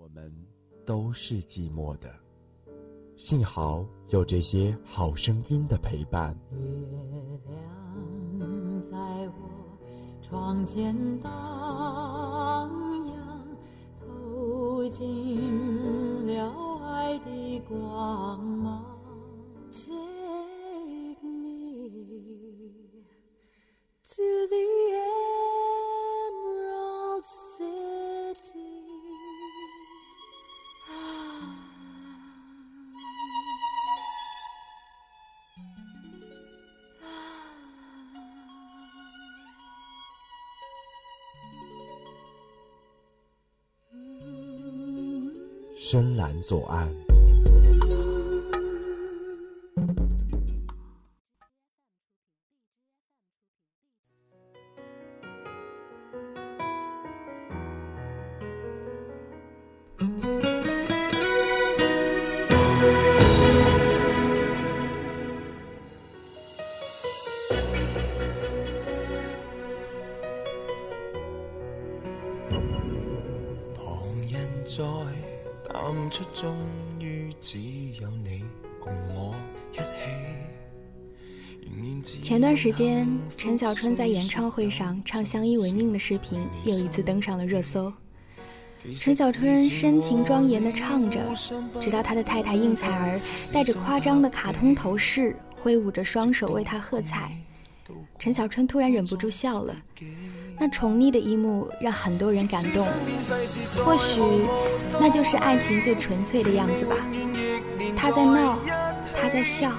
我们都是寂寞的，幸好有这些好声音的陪伴。月亮在我窗前荡漾，透进了爱的光芒。作安。前段时间，陈小春在演唱会上唱《相依为命》的视频又一次登上了热搜。陈小春深情庄严地唱着，直到他的太太应采儿戴着夸张的卡通头饰，挥舞着双手为他喝彩。陈小春突然忍不住笑了，那宠溺的一幕让很多人感动。或许，那就是爱情最纯粹的样子吧。他在闹。在笑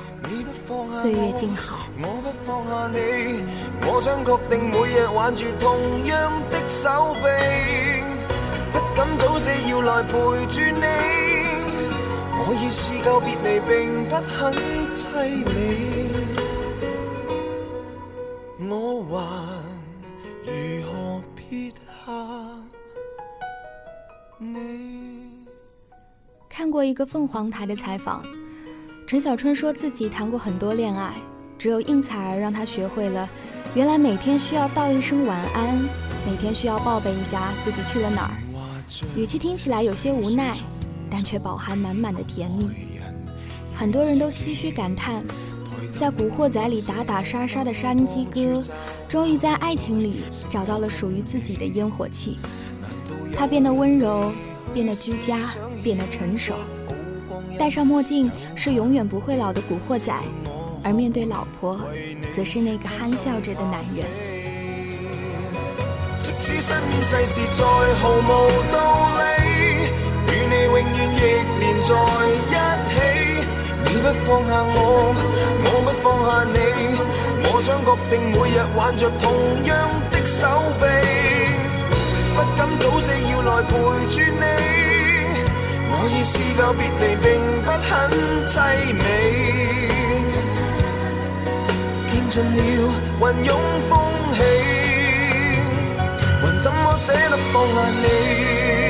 岁月静好我不放下你我想确定每日挽住同样的手臂不敢早死要来陪住你我已试够别离并不很凄美我晚如何撇下你看过一个凤凰台的采访陈小春说自己谈过很多恋爱，只有应采儿让他学会了，原来每天需要道一声晚安，每天需要报备一下自己去了哪儿。语气听起来有些无奈，但却饱含满满的甜蜜。很多人都唏嘘感叹，在《古惑仔》里打打杀杀的山鸡哥，终于在爱情里找到了属于自己的烟火气。他变得温柔，变得居家，变得成熟。戴上墨镜是永远不会老的古惑仔而面对老婆则是那个憨笑着的男人即使身边世事再毫无道理与你永远亦连在一起你不放下我我不放下你我想决定每日挽着同样的手臂不敢早死要来陪住你我已试够别离，并不很凄美，见尽了云涌风起，还怎么舍得放下你？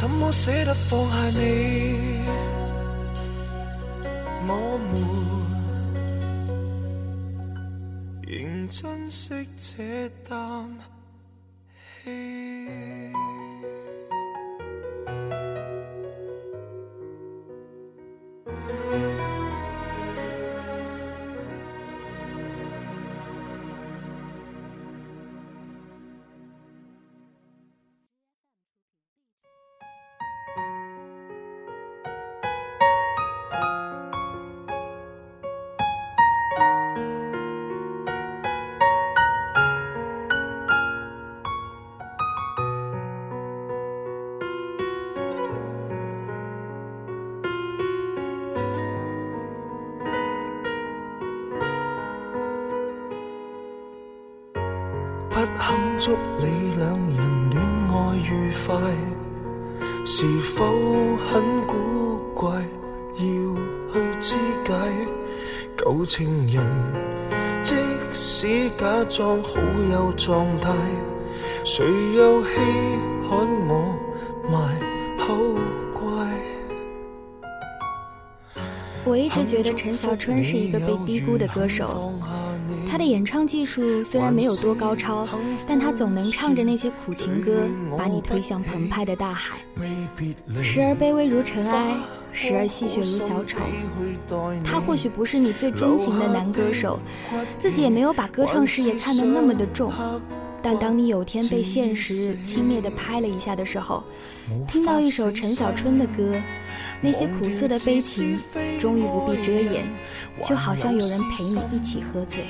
怎么舍得放下你？我们仍珍惜这啖气。祝你两人恋爱愉快是否很古怪要去肢解旧情人即使假装好有状态谁又稀罕我卖好乖我一直觉得陈小春是一个被低估的歌手他的演唱技术虽然没有多高超，但他总能唱着那些苦情歌，把你推向澎湃的大海。时而卑微如尘埃，时而戏谑如小丑。他或许不是你最钟情的男歌手，自己也没有把歌唱事业看得那么的重。但当你有天被现实轻蔑地拍了一下的时候，听到一首陈小春的歌，那些苦涩的悲情终于不必遮掩，就好像有人陪你一起喝醉。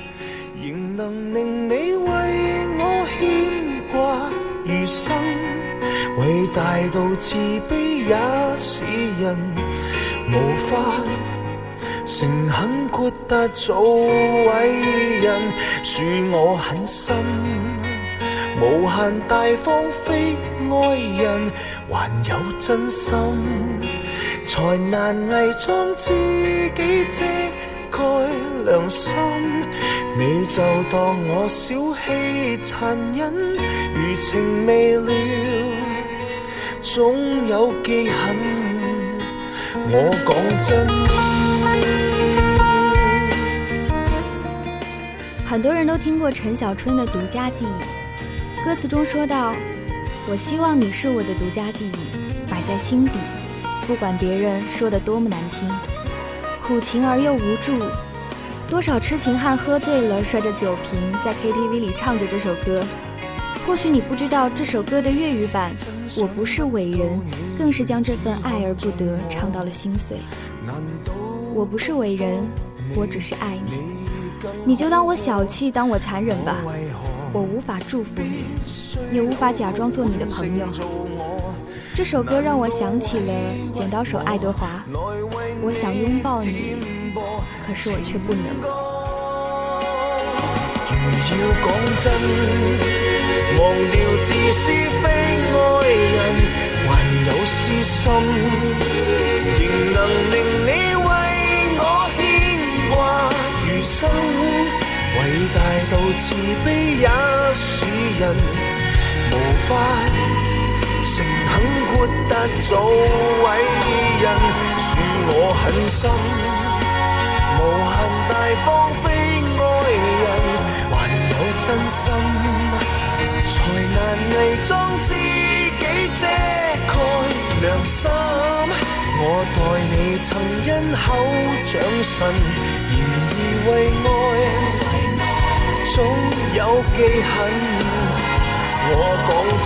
仍能令你为我牵挂，余生伟大到自卑也是人，无法诚恳豁达做伟人，恕我狠心，无限大方非爱人，还有真心才难伪装自己遮盖良心。你就当我小气残忍余情未了总有记恨我讲真很多人都听过陈小春的独家记忆歌词中说到我希望你是我的独家记忆摆在心底不管别人说的多么难听苦情而又无助多少痴情汉喝醉了，摔着酒瓶，在 KTV 里唱着这首歌。或许你不知道这首歌的粤语版《我不是伟人》，更是将这份爱而不得唱到了心碎。我不是伟人，我只是爱你。你就当我小气，当我残忍吧。我无法祝福你，也无法假装做你的朋友。这首歌让我想起了剪刀手爱德华。我想拥抱你。可是如要讲真，忘掉自私非爱人，还有私心，仍能令你为我牵挂余生。伟大到慈悲也使人无法诚恳豁达做伟人，恕我狠心。无限大放非爱人，还有真心，才难伪装自己遮盖良心。我待你曾因口掌唇，然而为爱总有记恨。我讲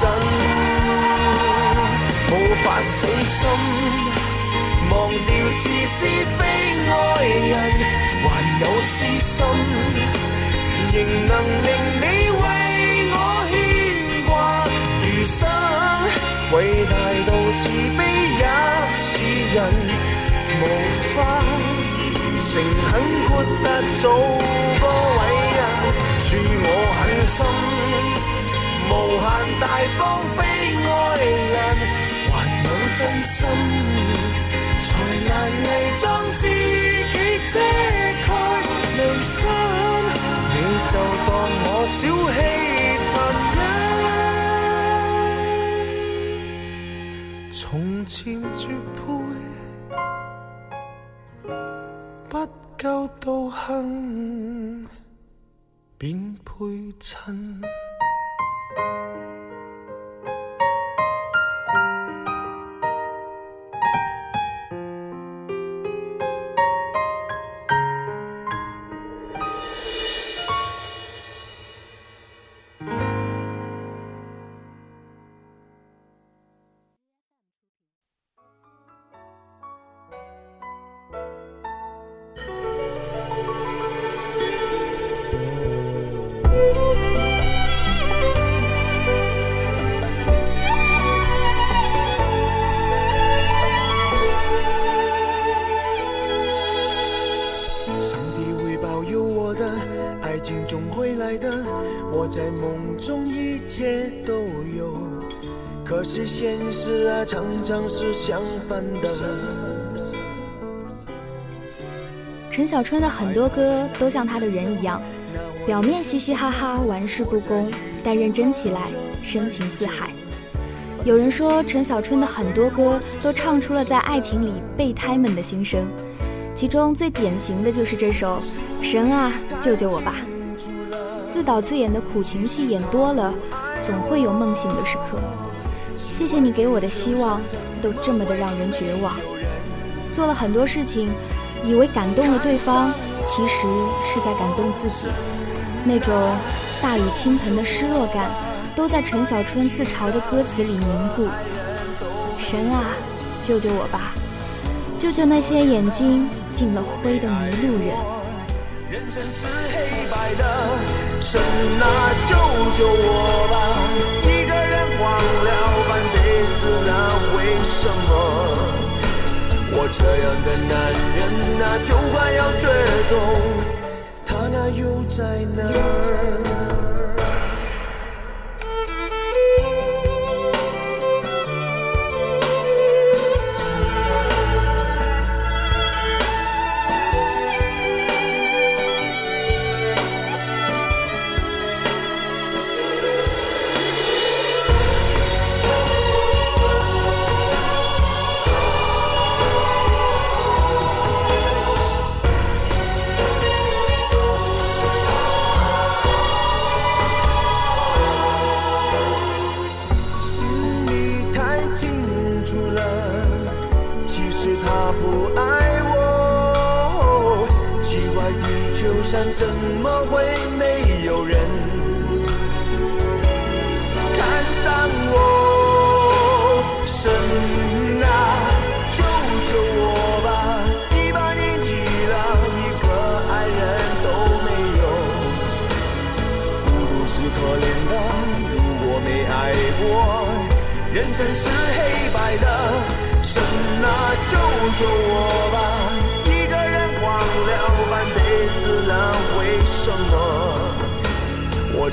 真，无法死心。忘掉自私非爱人，还有私心，仍能令你为我牵挂余生。伟大到慈悲也是人，无法诚恳豁达，做个伟人，恕我狠心，无限大方非爱人，还有真心。才難偽裝自己遮蓋良心，你就當我小氣殘忍。從前絕配，不夠道行便配襯。现实啊，常常是相反的。陈小春的很多歌都像他的人一样，表面嘻嘻哈哈、玩世不恭，但认真起来深情似海。有人说，陈小春的很多歌都唱出了在爱情里备胎们的心声，其中最典型的就是这首《神啊救救我吧》。自导自演的苦情戏演多了，总会有梦醒的时刻。谢谢你给我的希望，都这么的让人绝望。做了很多事情，以为感动了对方，其实是在感动自己。那种大雨倾盆的失落感，都在陈小春自嘲的歌词里凝固。神啊，救救我吧！救救那些眼睛进了灰的迷路人。神啊，救救我吧！忘了半辈子那为什么我这样的男人啊，就快要绝种？他那又在哪儿？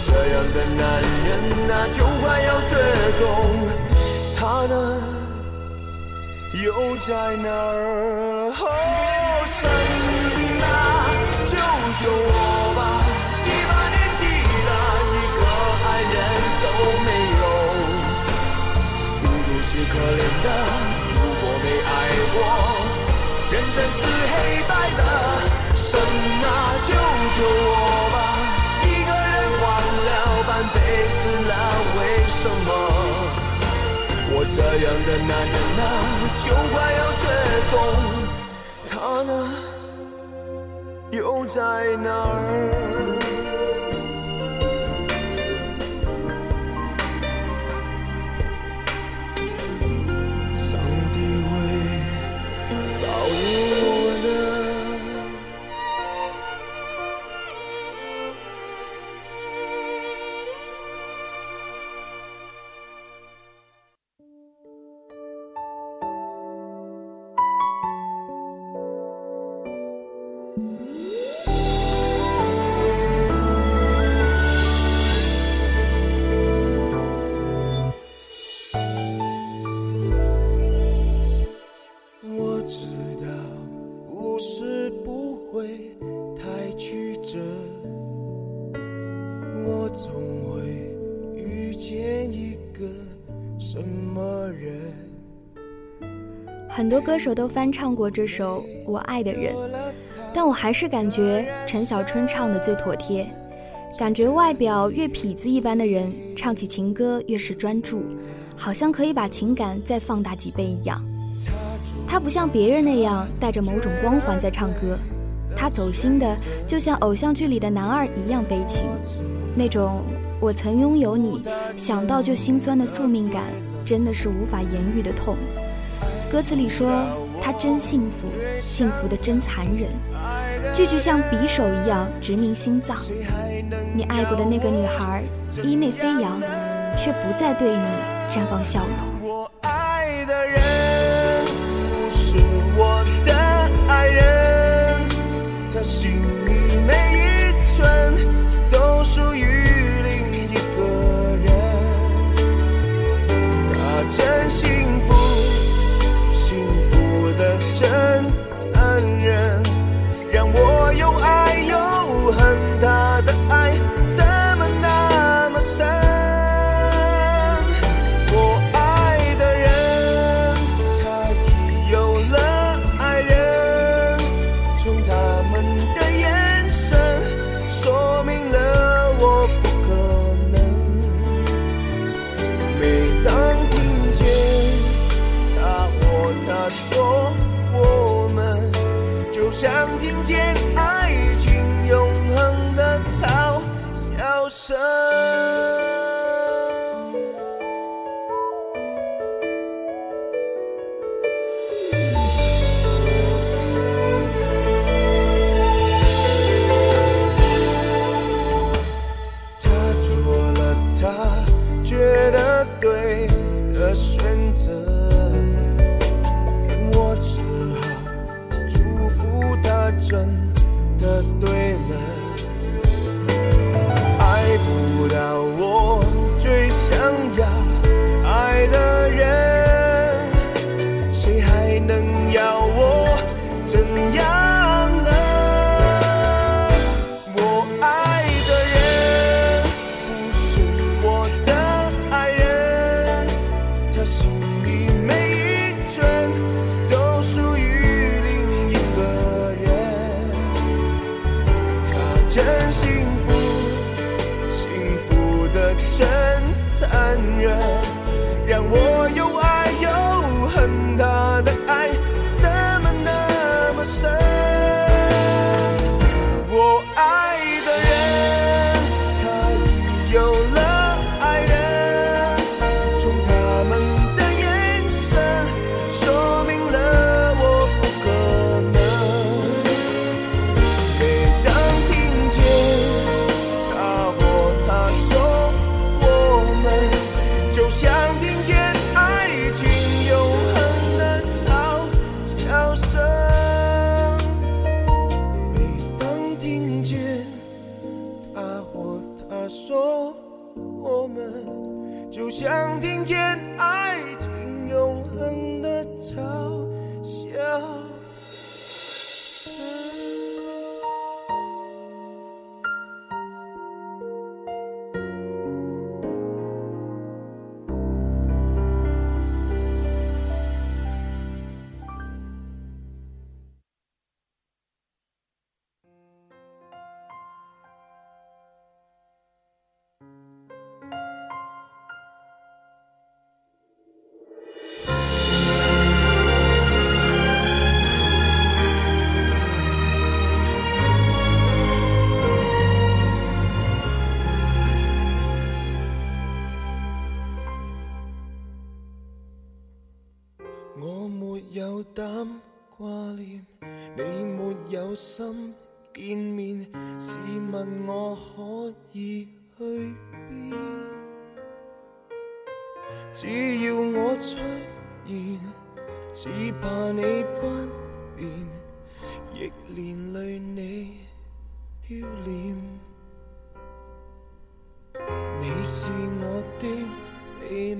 这样的男人啊，就快要绝种，他呢又在哪儿？哦，神啊，救救我吧！一把年纪了，一个爱人都没有，孤独是可怜的，如果没爱过，人生是黑白的，神啊，救救我吧！一辈子了，为什么我这样的男人呢，就快要绝种？他呢，又在哪儿？歌手都翻唱过这首《我爱的人》，但我还是感觉陈小春唱的最妥帖。感觉外表越痞子一般的人，唱起情歌越是专注，好像可以把情感再放大几倍一样。他不像别人那样带着某种光环在唱歌，他走心的就像偶像剧里的男二一样悲情。那种我曾拥有你，想到就心酸的宿命感，真的是无法言喻的痛。歌词里说，他真幸福，幸福的真残忍，句句像匕首一样直击心脏。你爱过的那个女孩，衣袂飞扬，却不再对你绽放笑容。我我爱爱的的人人，是又爱又恨，他的。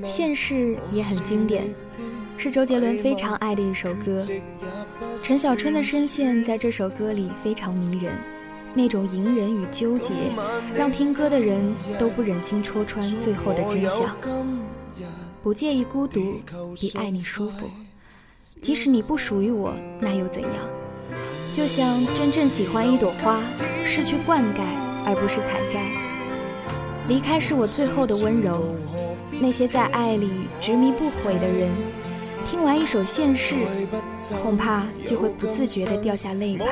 现世也很经典，是周杰伦非常爱的一首歌。陈小春的声线在这首歌里非常迷人，那种隐忍与纠结，让听歌的人都不忍心戳穿最后的真相。不介意孤独，比爱你舒服。即使你不属于我，那又怎样？就像真正喜欢一朵花，是去灌溉而不是采摘。离开是我最后的温柔。那些在爱里执迷不悔的人，听完一首《现世》，恐怕就会不自觉地掉下泪吧。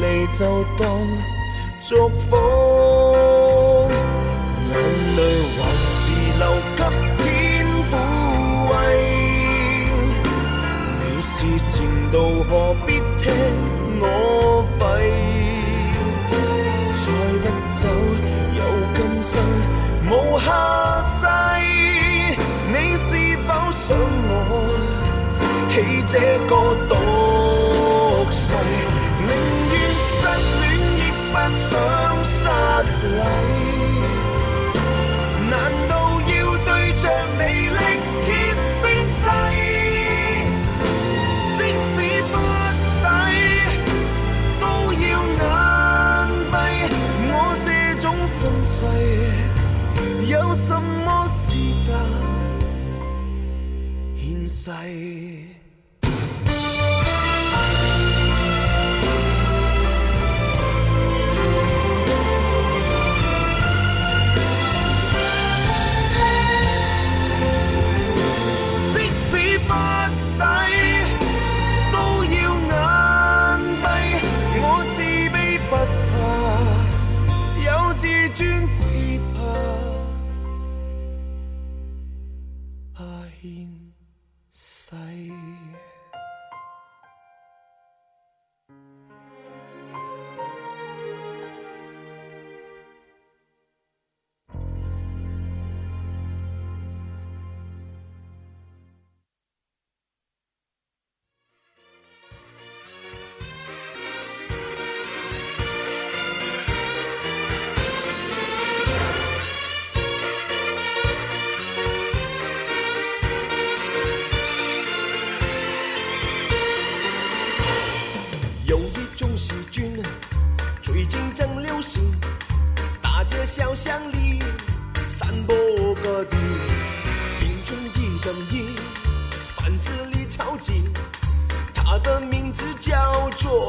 你就当祝福，眼泪还是留给天抚慰。你是情奴何必听我废？再不走有今生无下世，你是否想我起这个毒誓？不想失礼，难道要对着你力竭声嘶？即使不抵，都要眼闭。我这种身世，有什么资格献世？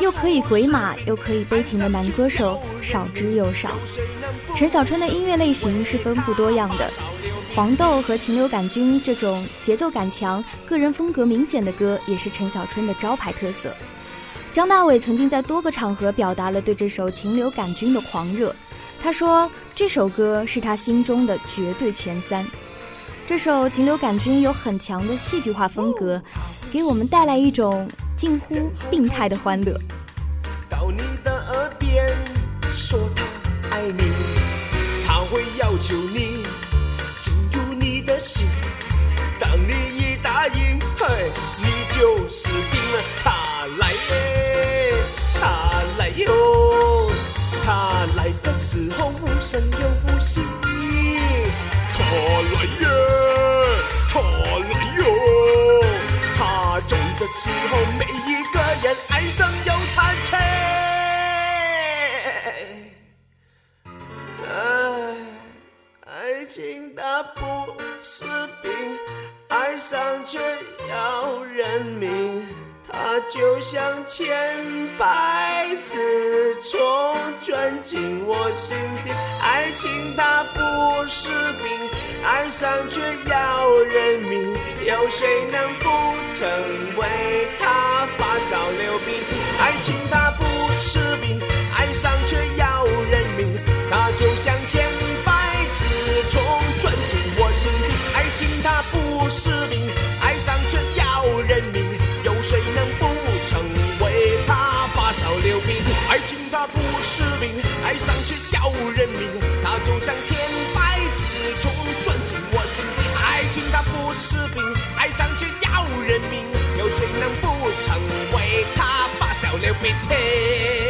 又可以鬼马又可以悲情的男歌手少之又少。陈小春的音乐类型是丰富多样的，《黄豆》和《禽流感菌》这种节奏感强、个人风格明显的歌也是陈小春的招牌特色。张大伟曾经在多个场合表达了对这首《禽流感菌》的狂热，他说这首歌是他心中的绝对前三。这首《情流感菌》有很强的戏剧化风格，给我们带来一种。近乎病态的欢乐，到你的耳边说他爱你，他会要求你进入你的心。当你一答应，嘿，你就死定了。他来，他来喽，他来的时候无声又无息，错了。时候，每一个人爱上又谈情，唉，爱情它不是病，爱上却要人命。他就像千百只虫钻进我心底，爱情它不是病，爱上却要人命，有谁能不曾为他发烧流鼻涕？爱情它不是病，爱上却要人命，它就像千百只虫钻进我心底，爱情它不是病，爱上却。要。谁能不成为他发烧流鼻涕？爱情它不是病，爱上却要人命。它就像千百只虫钻进我心。爱情它不是病，爱上却要人命。有谁能不成为他发烧流鼻涕？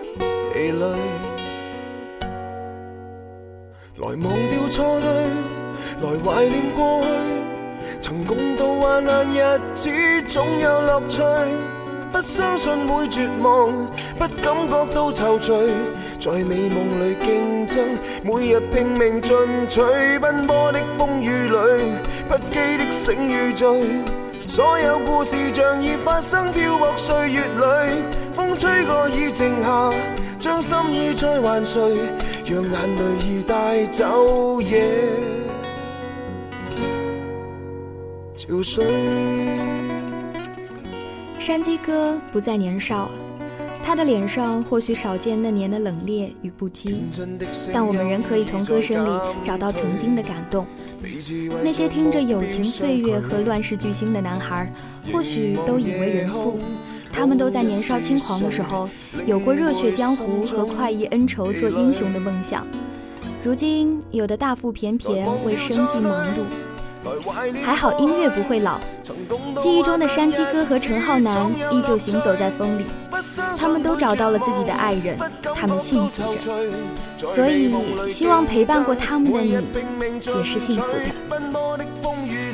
疲累，来忘掉错对，来怀念过去，曾共度患难日子，总有乐趣。不相信会绝望，不感觉到愁绪，在美梦里竞争，每日拼命进取。奔波的风雨里，不羁的醒与醉，所有故事像已发生，飘泊岁月里，风吹过已静下。山鸡哥不再年少，他的脸上或许少见那年的冷冽与不羁，但我们仍可以从歌声里找到曾经的感动。那些听着《友情岁月》和《乱世巨星》的男孩，或许都已为人父。他们都在年少轻狂的时候，有过热血江湖和快意恩仇做英雄的梦想。如今有的大腹便便为生计忙碌，还好音乐不会老。记忆中的山鸡哥和陈浩南依旧行走在风里，他们都找到了自己的爱人，他们幸福着。所以希望陪伴过他们的你，也是幸福的。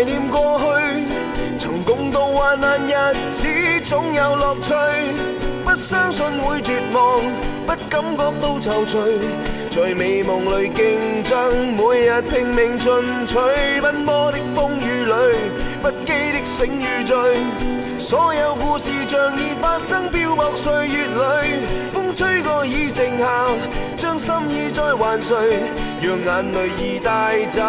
怀念过去，曾共度患难日子，总有乐趣。不相信会绝望，不感觉到憔悴，在美梦里竞争，每日拼命进取。奔波的风雨里，不羁的醒与醉，所有故事像已发生，漂泊岁月里，风吹过已静下，将心意再还谁？让眼泪已带走。